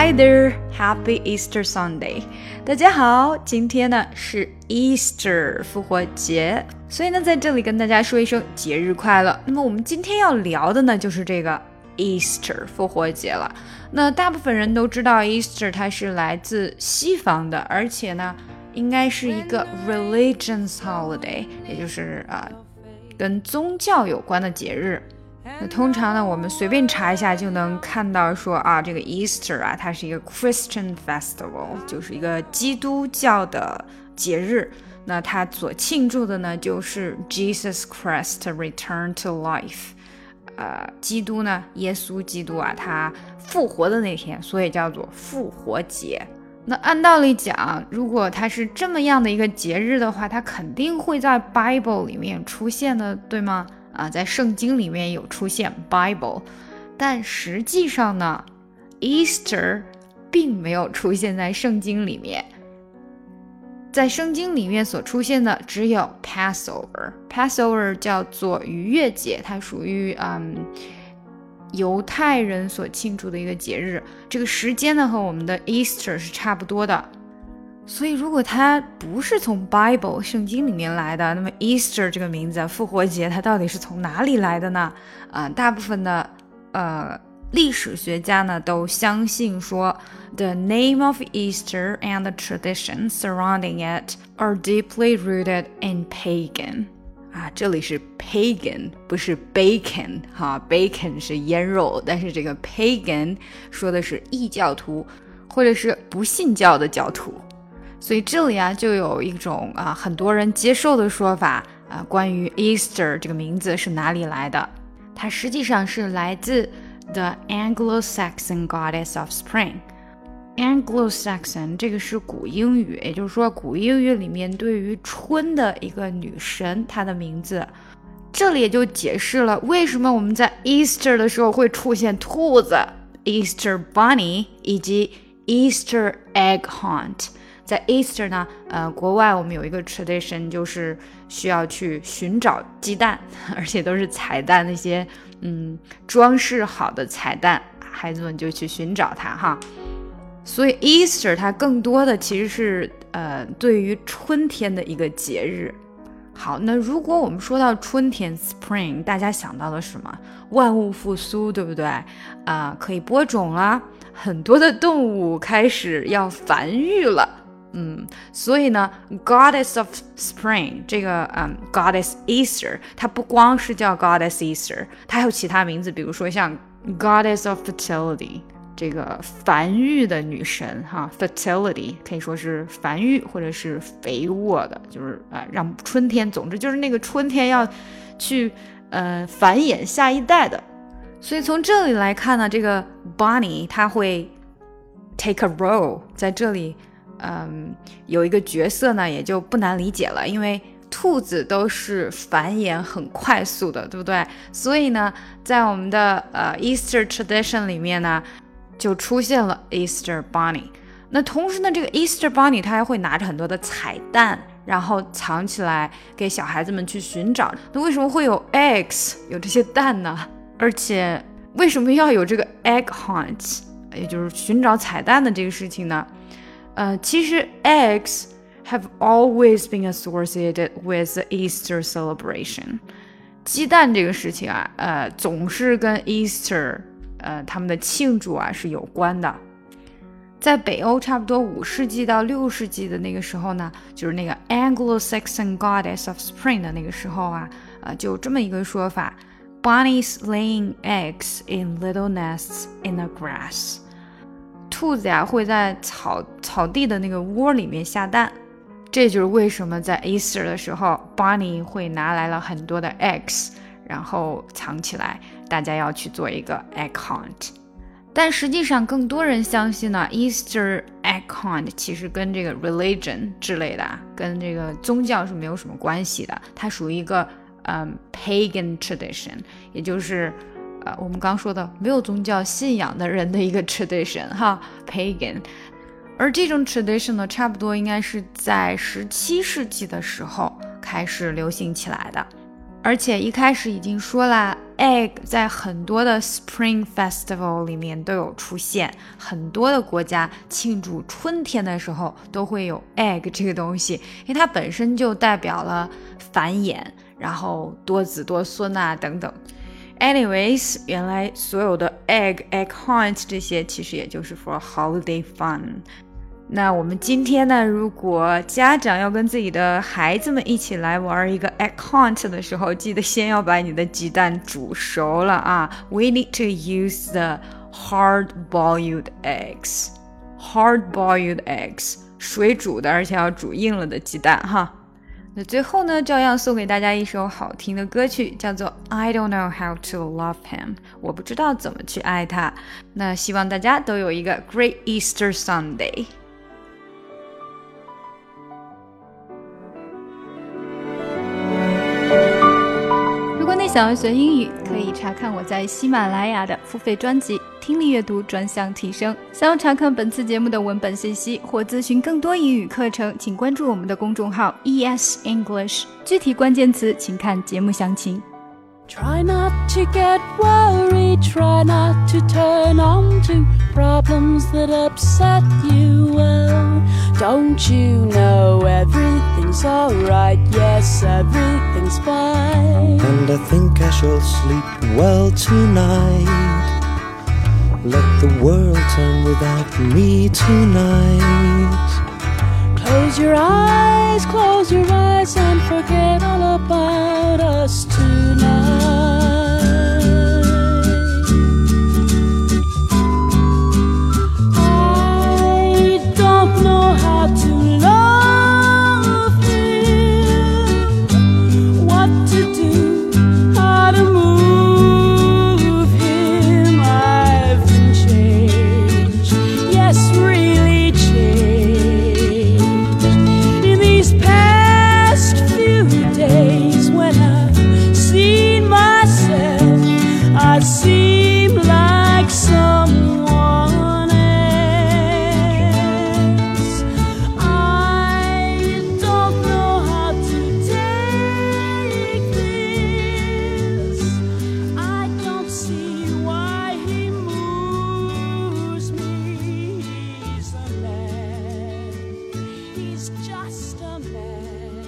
Hi there, Happy Easter Sunday！大家好，今天呢是 Easter 复活节，所以呢在这里跟大家说一声节日快乐。那么我们今天要聊的呢就是这个 Easter 复活节了。那大部分人都知道 Easter 它是来自西方的，而且呢应该是一个 religious holiday，也就是啊跟宗教有关的节日。那通常呢，我们随便查一下就能看到说啊，这个 Easter 啊，它是一个 Christian festival，就是一个基督教的节日。那它所庆祝的呢，就是 Jesus Christ returned to life，呃，基督呢，耶稣基督啊，他复活的那天，所以叫做复活节。那按道理讲，如果它是这么样的一个节日的话，它肯定会在 Bible 里面出现的，对吗？啊，在圣经里面有出现 Bible，但实际上呢，Easter 并没有出现在圣经里面。在圣经里面所出现的只有 Passover，Passover 叫做逾越节，它属于嗯犹太人所庆祝的一个节日。这个时间呢和我们的 Easter 是差不多的。所以，如果它不是从 Bible 圣经里面来的，那么 Easter 这个名字复活节它到底是从哪里来的呢？啊，大部分的呃历史学家呢都相信说，the name of Easter and the traditions surrounding it are deeply rooted in pagan。啊，这里是 pagan，不是 bacon 哈，bacon 是腌肉，但是这个 pagan 说的是异教徒或者是不信教的教徒。所以这里啊，就有一种啊很多人接受的说法啊，关于 Easter 这个名字是哪里来的？它实际上是来自 The Anglo-Saxon Goddess of Spring。Anglo-Saxon 这个是古英语，也就是说古英语里面对于春的一个女神，她的名字。这里也就解释了为什么我们在 Easter 的时候会出现兔子 Easter Bunny 以及 Easter Egg Hunt。在 Easter 呢，呃，国外我们有一个 tradition，就是需要去寻找鸡蛋，而且都是彩蛋，那些嗯装饰好的彩蛋，孩子们就去寻找它哈。所以 Easter 它更多的其实是呃对于春天的一个节日。好，那如果我们说到春天 Spring，大家想到了什么？万物复苏，对不对？啊，可以播种啦，很多的动物开始要繁育了。嗯，所以呢，Goddess of Spring 这个嗯，Goddess Easter，它不光是叫 Goddess Easter，它还有其他名字，比如说像 Goddess of Fertility 这个繁育的女神哈，Fertility 可以说是繁育或者是肥沃的，就是啊，让春天，总之就是那个春天要去呃繁衍下一代的。所以从这里来看呢，这个 Bunny 它会 take a role 在这里。嗯，有一个角色呢，也就不难理解了，因为兔子都是繁衍很快速的，对不对？所以呢，在我们的呃 Easter tradition 里面呢，就出现了 Easter Bunny。那同时呢，这个 Easter Bunny 它还会拿着很多的彩蛋，然后藏起来给小孩子们去寻找。那为什么会有 eggs 有这些蛋呢？而且为什么要有这个 egg hunt，也就是寻找彩蛋的这个事情呢？呃，其实 eggs have always been associated with the Easter celebration。鸡蛋这个事情啊，呃，总是跟 Easter，呃，他们的庆祝啊是有关的。在北欧，差不多五世纪到六世纪的那个时候呢，就是那个 Anglo-Saxon Goddess of Spring 的那个时候啊，啊，就这么一个说法：Bunnies laying eggs in little nests in the grass。 兔子呀会在草草地的那个窝里面下蛋，这就是为什么在 Easter 的时候，Bunny 会拿来了很多的 eggs，然后藏起来，大家要去做一个 egg hunt。但实际上，更多人相信呢，Easter egg hunt 其实跟这个 religion 之类的，跟这个宗教是没有什么关系的，它属于一个嗯 pagan tradition，也就是。呃，我们刚说的没有宗教信仰的人的一个 tradition 哈，pagan，而这种 tradition 呢，差不多应该是在十七世纪的时候开始流行起来的，而且一开始已经说了 egg 在很多的 Spring Festival 里面都有出现，很多的国家庆祝春天的时候都会有 egg 这个东西，因为它本身就代表了繁衍，然后多子多孙啊等等。Anyways，原来所有的 egg、egg hunt 这些其实也就是 for holiday fun。那我们今天呢，如果家长要跟自己的孩子们一起来玩一个 egg hunt 的时候，记得先要把你的鸡蛋煮熟了啊。We need to use the hard-boiled eggs. Hard-boiled eggs，水煮的，而且要煮硬了的鸡蛋哈。那最后呢，照样送给大家一首好听的歌曲，叫做《I Don't Know How to Love Him》，我不知道怎么去爱他。那希望大家都有一个 Great Easter Sunday。想要学英语，可以查看我在喜马拉雅的付费专辑。听力阅读专项提升。想要查看本次节目的文本信息或咨询更多英语课程，请关注我们的公众号 ES English。具体关键词请看节目详情。Try not to get worried, try not to turn on to problems that upset you. Well, don't you know everything? Yes, everything's fine. And I think I shall sleep well tonight. Let the world turn without me tonight. Close your eyes, close your eyes, and forget all about us tonight. master man.